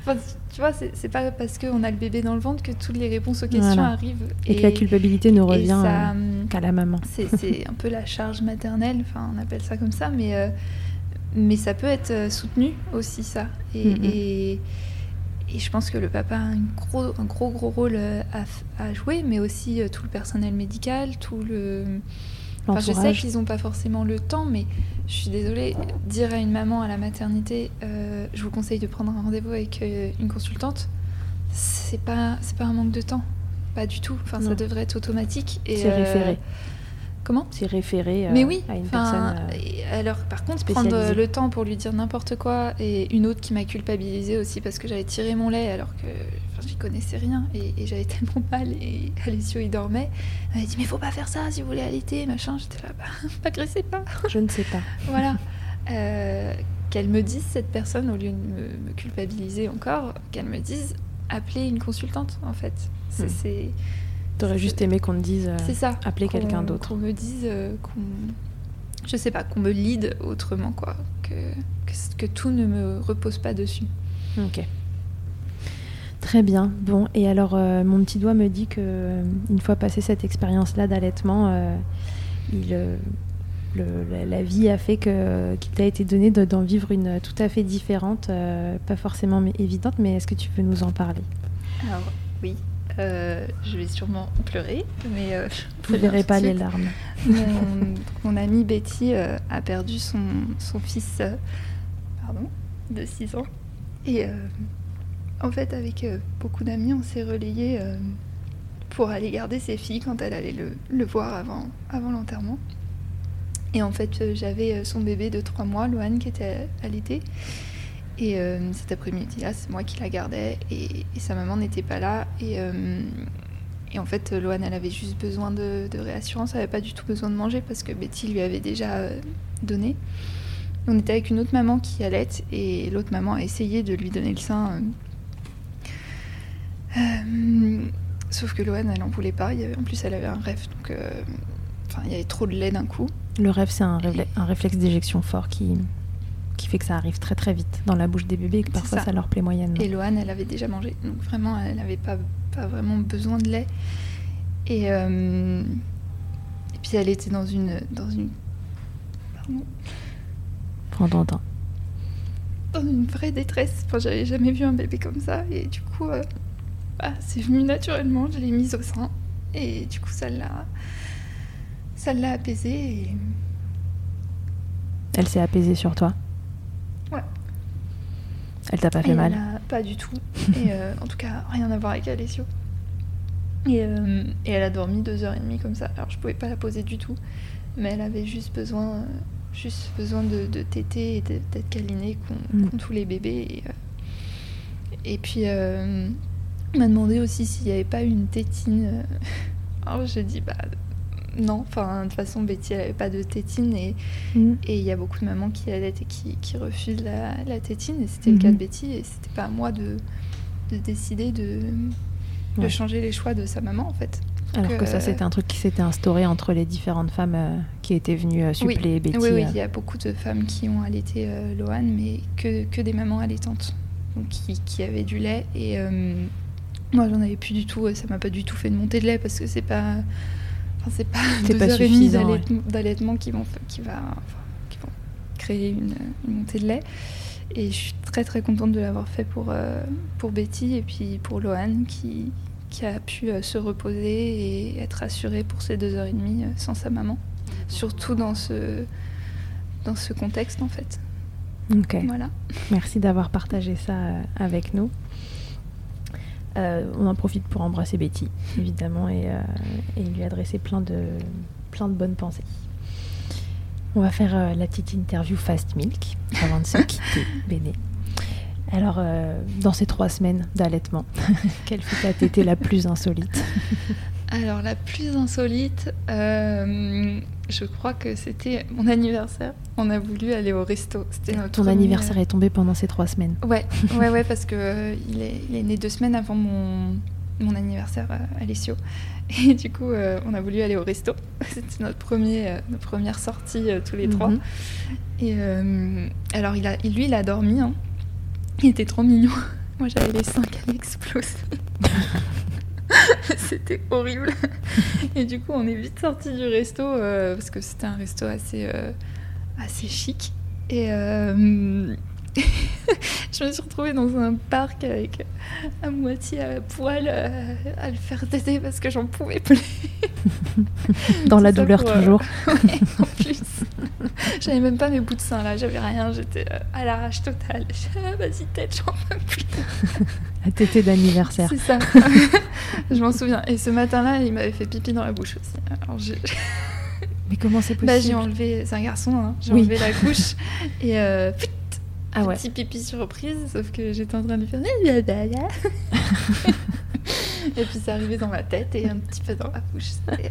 Enfin, tu vois, c'est pas parce qu'on a le bébé dans le ventre que toutes les réponses aux questions Voilà. arrivent. Et, que la culpabilité ne revient ça, euh, hum, qu'à la maman. c'est un peu la charge maternelle, enfin on appelle ça comme ça, mais, euh, mais ça peut être euh, soutenu aussi ça. Et, et, et je pense que le papa a un gros un gros, gros rôle euh, à, à jouer, mais aussi euh, tout le personnel médical, tout le... Enfin, je sais qu'ils n'ont pas forcément le temps, mais je suis désolée, dire à une maman à la maternité, euh, je vous conseille de prendre un rendez-vous avec euh, une consultante, c'est pas, c'est pas un manque de temps, pas du tout. Enfin, ça devrait être automatique. et, C'est euh, référé. Comment C'est référé euh, mais oui, à une personne. euh, alors par contre prendre le temps pour lui dire n'importe quoi et une autre qui m'a culpabilisée aussi parce que j'avais tiré mon lait alors que j'y connaissais rien et, et j'avais tellement mal et Alessio il dormait. Elle m'a dit mais faut pas faire ça si vous voulez allaiter machin. J'étais là bah m'agressez pas. Je ne sais pas. voilà. Euh, qu'elle me dise cette personne au lieu de me, me culpabiliser encore, qu'elle me dise appelez une consultante en fait. C'est Hmm. T'aurais juste aimé qu'on te dise euh, c'est ça. appeler Qu'on- quelqu'un d'autre. Qu'on me dise euh, qu'on. Je sais pas, qu'on me lead autrement, quoi. Que, que, que tout ne me repose pas dessus. Ok. Très bien. Bon, et alors euh, mon petit doigt me dit que une fois passé cette expérience-là d'allaitement, euh, il, euh, le- la, la vie a fait que qu'il t'a été donné de- d'en vivre une tout à fait différente, euh, pas forcément mais évidente, mais est-ce que tu peux nous en parler? Alors, oui. Euh, je vais sûrement pleurer, mais euh, Vous verrez pas les larmes. Mon, mon amie Betty euh, a perdu son, son fils euh, pardon, de 6 ans. Et en fait, avec beaucoup d'amis, on s'est relayés euh, pour aller garder ses filles quand elle allait le, le voir avant, avant l'enterrement. Et en fait, j'avais son bébé de 3 mois, Loane, qui était à l'été. Et euh, cet après-midi-là, c'est moi qui la gardais et, et sa maman n'était pas là. Et, euh, et en fait, Loane, elle avait juste besoin de, de réassurance, elle n'avait pas du tout besoin de manger parce que Betty lui avait déjà euh, donné. On était avec une autre maman qui allait et l'autre maman a essayé de lui donner le sein. euh, sauf que Loane, elle en voulait pas. Il y avait- en plus, elle avait un rêve, donc enfin, il y avait trop de lait d'un coup. Le rêve, c'est un, un réflexe d'éjection fort qui, qui fait que ça arrive très très vite dans la bouche des bébés et que parfois ça. ça. leur plaît moyennement. Et Loane, elle avait déjà mangé. Donc vraiment, elle n'avait pas, pas vraiment besoin de lait. Et, euh, et puis elle était dans une, dans une, pardon, Prends ton temps. dans une vraie détresse. Enfin, j'avais jamais vu un bébé comme ça. Et du coup, euh, bah, c'est venu naturellement. Je l'ai mise au sein. Et du coup, ça l'a, ça l'a apaisée. Et... Elle s'est apaisée sur toi? Elle t'a pas fait Et mal a- Pas du tout. Et euh, en tout cas, rien à voir avec Alessio. Et, euh, et elle a dormi deux heures et demie comme ça. Alors je pouvais pas la poser du tout, mais elle avait juste besoin, euh, juste besoin de, de téter et d'être câlinée Mm. qu'ont tous les bébés. Et, euh, et puis m'a demandé aussi s'il n'y avait pas une tétine. Alors j'ai dit bah non. Enfin de toute façon Betty elle avait pas de tétine et Mm. et il y a beaucoup de mamans qui allaitent et qui, qui refusent la, la tétine. Et c'était le cas de Mhm. Betty. Et c'était pas à moi de, de décider de, de Ouais. changer les choix de sa maman, en fait. Alors que ça, euh, c'était un truc qui s'était instauré entre les différentes femmes euh, qui étaient venues euh, suppléer Betty. Oui, oui, il y a beaucoup de femmes qui ont allaité euh, Loane, mais que, que des mamans allaitantes. Donc qui, qui avaient du lait. Et moi, j'en avais plus du tout. Ça m'a pas du tout fait de montée de lait parce que c'est pas. Enfin, c'est pas deux pas heures et demie suffisant, d'allaitement qui vont, qui, va, enfin, qui vont créer une, une montée de lait. Et je suis très très contente de l'avoir fait pour, euh, pour Betty et puis pour Loane qui, qui a pu euh, se reposer et être assurée pour ces deux heures et demie euh, sans sa maman. Surtout dans ce, dans ce contexte en fait. Ok. Voilà. Merci d'avoir partagé ça avec nous. Euh, on en profite pour embrasser Betty, évidemment, et, euh, et lui adresser plein de, plein de bonnes pensées. On va faire euh, la petite interview Fast Milk avant de se quitter, Béné. Alors, euh, dans ces trois semaines d'allaitement, quelle fut ta tétée la plus insolite? Alors la plus insolite, euh, je crois que c'était mon anniversaire. On a voulu aller au resto. C'était notre Ton premier- anniversaire est tombé pendant ces trois semaines. Ouais, ouais, ouais, parce que euh, il, est, il est né deux semaines avant mon, mon anniversaire euh, à Alessio. Et du coup, euh, on a voulu aller au resto. C'était notre, premier, euh, notre première sortie euh, tous les trois. Mhm. Et euh, alors, il a, lui, il a dormi. hein. Il était trop mignon. Moi, j'avais les seins qui exploser. c'était horrible. Et du coup, on est vite sorti du resto euh, parce que c'était un resto assez, euh, assez chic. Et euh, je me suis retrouvée dans un parc avec à moitié à poil à le faire téter parce que j'en pouvais plus. Dans la douleur pour, toujours. Ouais, en plus. J'avais même pas mes bouts de sein là, j'avais rien, j'étais euh, à l'arrache totale. Ah, vas-y tête, j'en peux plus. La tétée d'anniversaire. C'est ça. je m'en souviens. Et ce matin-là, il m'avait fait pipi dans la bouche aussi. Alors j'ai Mais comment c'est possible bah, j'ai enlevé, c'est un garçon, hein. j'ai Oui. enlevé la couche et euh, pfft, Ah ouais. petit pipi surprise, sauf que j'étais en train de lui faire et puis c'est arrivé dans ma tête et un petit peu dans la bouche. C'était-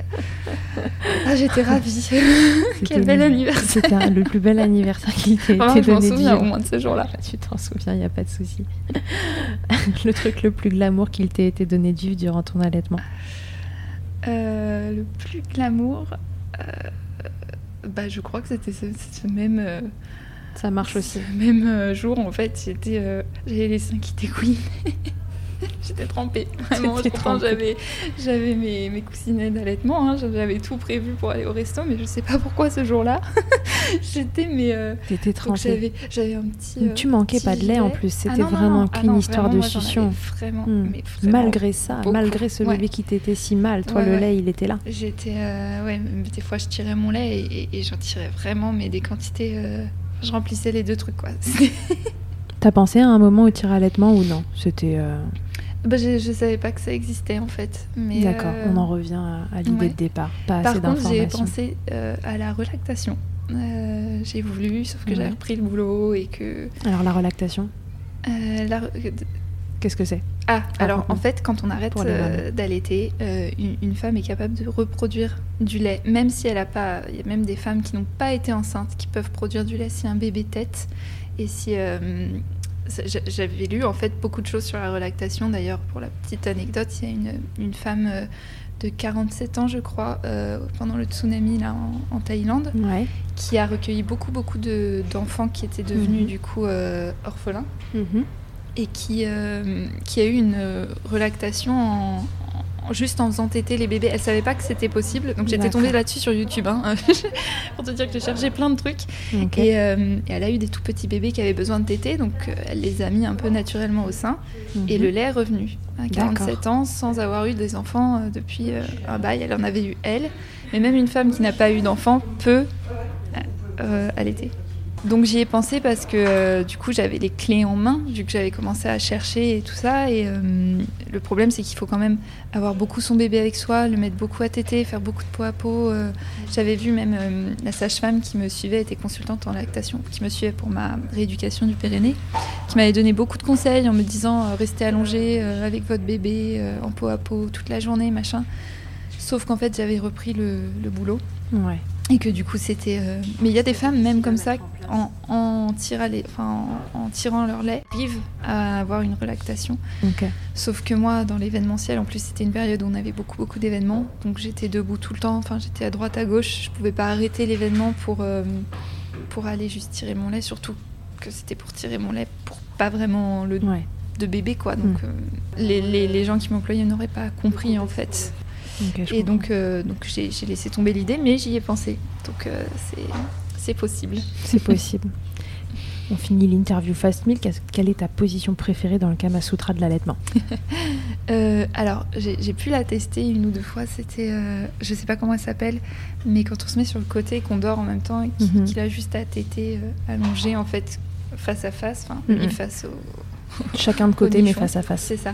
Ah, j'étais ravie. Quel bel anniversaire. C'était le plus bel anniversaire qui t'a Vraiment, été je m'en donné de souviens au moins de ce jour-là. Tu t'en souviens, il n'y a pas de souci. le truc le plus glamour qu'il t'ait été donné durant ton allaitement. Euh, le plus glamour, euh, bah, je crois que c'était ce, ce même, euh, Ça marche aussi. ce même euh, jour. En fait, j'étais, euh, j'avais les seins qui découinaient. J'étais trempée. Vraiment, trempée. j'avais, j'avais mes, mes coussinets d'allaitement. hein, j'avais tout prévu pour aller au resto, mais je sais pas pourquoi ce jour-là. j'étais, mais. euh, T'étais trempée. j'avais, un petit. euh, tu manquais petit pas de lait en plus, Ah c'était non, vraiment. Ah qu'une histoire de succion. Vraiment, Hmm. mais vraiment Malgré ça, beaucoup. malgré ce Ouais. bébé qui t'était si mal, toi Ouais, le ouais. lait il était là. J'étais. euh, ouais, mais des fois je tirais mon lait et, et- et j'en tirais vraiment, mais des quantités. euh, je remplissais les deux trucs, quoi. T'as pensé à un moment au tir allaitement ou non? C'était. euh, bah, je, je savais pas que ça existait en fait. mais, D'accord, euh, on en revient à, à l'idée ouais. de départ. Pas Par assez contre, j'ai pensé euh, à la relactation. j'ai voulu, sauf que Ouais. j'avais repris le boulot et que. Alors la relactation, euh, la- qu'est-ce que c'est Ah, alors raconte-nous. en fait, quand on arrête euh, d'allaiter, euh, une, une femme est capable de reproduire du lait, même si elle a pas. Il y a même des femmes qui n'ont pas été enceintes qui peuvent produire du lait si un bébé tête. Et si. J'avais lu en fait beaucoup de choses sur la relactation. D'ailleurs, pour la petite anecdote, il y a une, une femme euh, de 47 ans, je crois, euh, pendant le tsunami là en, en Thaïlande, Ouais. qui a recueilli beaucoup beaucoup de- d'enfants qui étaient devenus Mhm. du coup euh, orphelins Mhm. et qui, euh, qui a eu une relactation en, en- juste en faisant téter les bébés. Elle savait pas que c'était possible, donc j'étais tombée là-dessus sur YouTube, hein, pour te dire que j'ai cherché plein de trucs. Et, euh, et elle a eu des tout petits bébés qui avaient besoin de téter, donc euh, elle les a mis un peu naturellement au sein, et Mhm. le lait est revenu à 47 ans sans avoir eu des enfants euh, depuis un bail. Elle en avait eu elle, mais même une femme qui n'a pas eu d'enfant peut euh, allaiter. Donc j'y ai pensé parce que euh, du coup j'avais les clés en main vu que j'avais commencé à chercher et tout ça et euh, le problème c'est qu'il faut quand même avoir beaucoup son bébé avec soi, le mettre beaucoup à téter, faire beaucoup de peau à peau. euh. j'avais vu même la sage-femme qui me suivait était consultante en lactation, qui me suivait pour ma rééducation du périnée, qui m'avait donné beaucoup de conseils en me disant restez allongé avec votre bébé en peau à peau toute la journée machin. Sauf qu'en fait j'avais repris le, le boulot Ouais. Et que du coup c'était euh, mais il y a des femmes même comme ça en, en, tirant les- enfin, en, en tirant leur lait arrivent à avoir une relactation. Sauf que moi dans l'événementiel en plus c'était une période où on avait beaucoup beaucoup d'événements. Donc j'étais debout tout le temps. Enfin j'étais à droite à gauche. Je pouvais pas arrêter l'événement pour euh, pour aller juste tirer mon lait. Surtout que c'était pour tirer mon lait pour pas vraiment le Ouais. de bébé quoi. Donc Mm. euh, les, les, les gens qui m'employaient n'auraient pas compris en fait Et donc, euh, donc j'ai laissé tomber l'idée, mais j'y ai pensé. Donc euh, c'est- c'est possible. c'est possible. On finit l'interview Fast Milk. Quelle est ta position préférée dans le Kama Sutra de l'allaitement Euh, alors, j'ai pu la tester une ou deux fois. C'était, euh, je sais pas comment elle s'appelle, mais quand on se met sur le côté et qu'on dort en même temps et qu'il Mhm. qu'il a juste à téter allongé en fait face à face, enfin lui face au, Chacun de côté, mais face à face. c'est ça.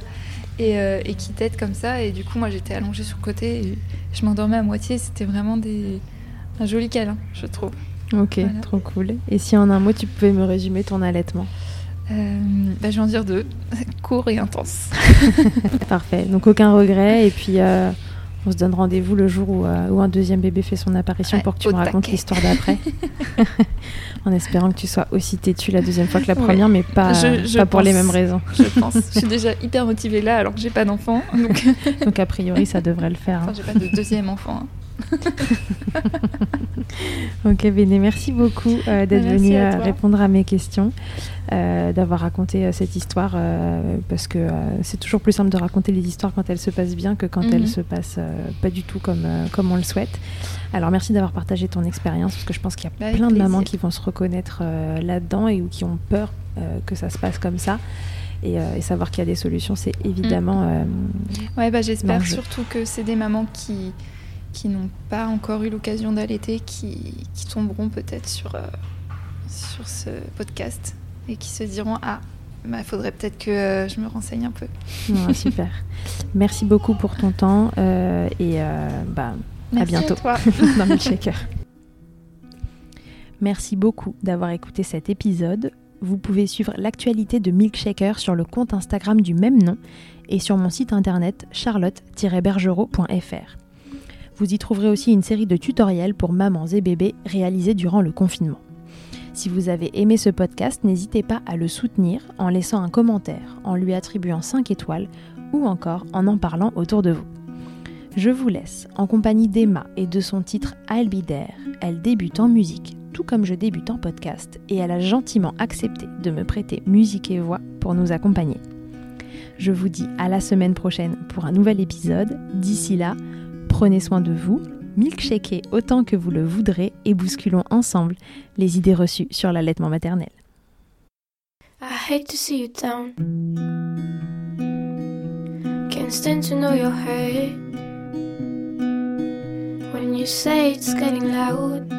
Et, euh, et qui tète comme ça. Et du coup, moi j'étais allongée sur le côté et je m'endormais à moitié. C'était vraiment des un joli câlin, je trouve. Ok, Voilà. trop cool. Et si en un mot, tu pouvais me résumer ton allaitement? Euh, bah, je vais en dire deux, court et intense. Parfait. Donc aucun regret. Et puis euh, on se donne rendez-vous le jour où, euh, où un deuxième bébé fait son apparition Ouais, pour que tu me racontes l'histoire d'après. en espérant que tu sois aussi têtu la deuxième fois que la Ouais. première, mais pas, Je- je pas pour les mêmes raisons. je pense. je suis déjà hyper motivée là alors que j'ai pas d'enfant. Donc, Donc a priori, ça devrait le faire. hein. enfin, j'ai pas de deuxième enfant. hein. Ok, Béné, merci beaucoup euh, d'être venu à euh, répondre à mes questions, euh, d'avoir raconté cette histoire, euh, parce que c'est toujours plus simple de raconter les histoires quand elles se passent bien que quand Mhm. elles se passent pas du tout comme, comme on le souhaite. Alors merci d'avoir partagé ton expérience, parce que je pense qu'il y a Bah, avec plein de plaisir. mamans qui vont se reconnaître là-dedans et ou qui ont peur que ça se passe comme ça. Et, euh, et savoir qu'il y a des solutions, c'est évidemment... euh, Ouais, bah, j'espère surtout que c'est des mamans qui, qui n'ont pas encore eu l'occasion d'allaiter, qui, qui tomberont peut-être sur, euh, sur ce podcast et qui se diront Ah, il faudrait peut-être que euh, je me renseigne un peu. super. Merci beaucoup pour ton temps euh, et bah, Merci bientôt. toi. dans Milkshaker. Merci beaucoup d'avoir écouté cet épisode. Vous pouvez suivre l'actualité de Milkshaker sur le compte Instagram du même nom et sur mon site internet charlotte-bergerot.fr. Vous y trouverez aussi une série de tutoriels pour mamans et bébés réalisés durant le confinement. Si vous avez aimé ce podcast, n'hésitez pas à le soutenir en laissant un commentaire, en lui attribuant 5 étoiles ou encore en en parlant autour de vous. Je vous laisse en compagnie d'Emma et de son titre I'll Be. Elle débute en musique, tout comme je débute en podcast, et elle a gentiment accepté de me prêter musique et voix pour nous accompagner. Je vous dis à la semaine prochaine pour un nouvel épisode. D'ici là, prenez soin de vous, milkshakez autant que vous le voudrez et bousculons ensemble les idées reçues sur l'allaitement maternel. I hate to see you down. Can't stand to know your hurt. When you say it's getting loud,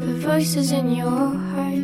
the voices in your heart.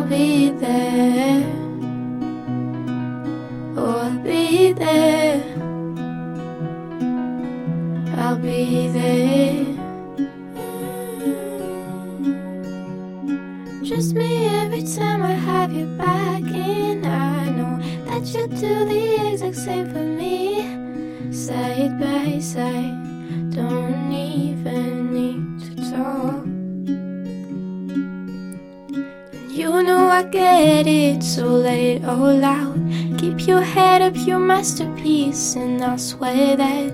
I'll be there. peace, and I swear that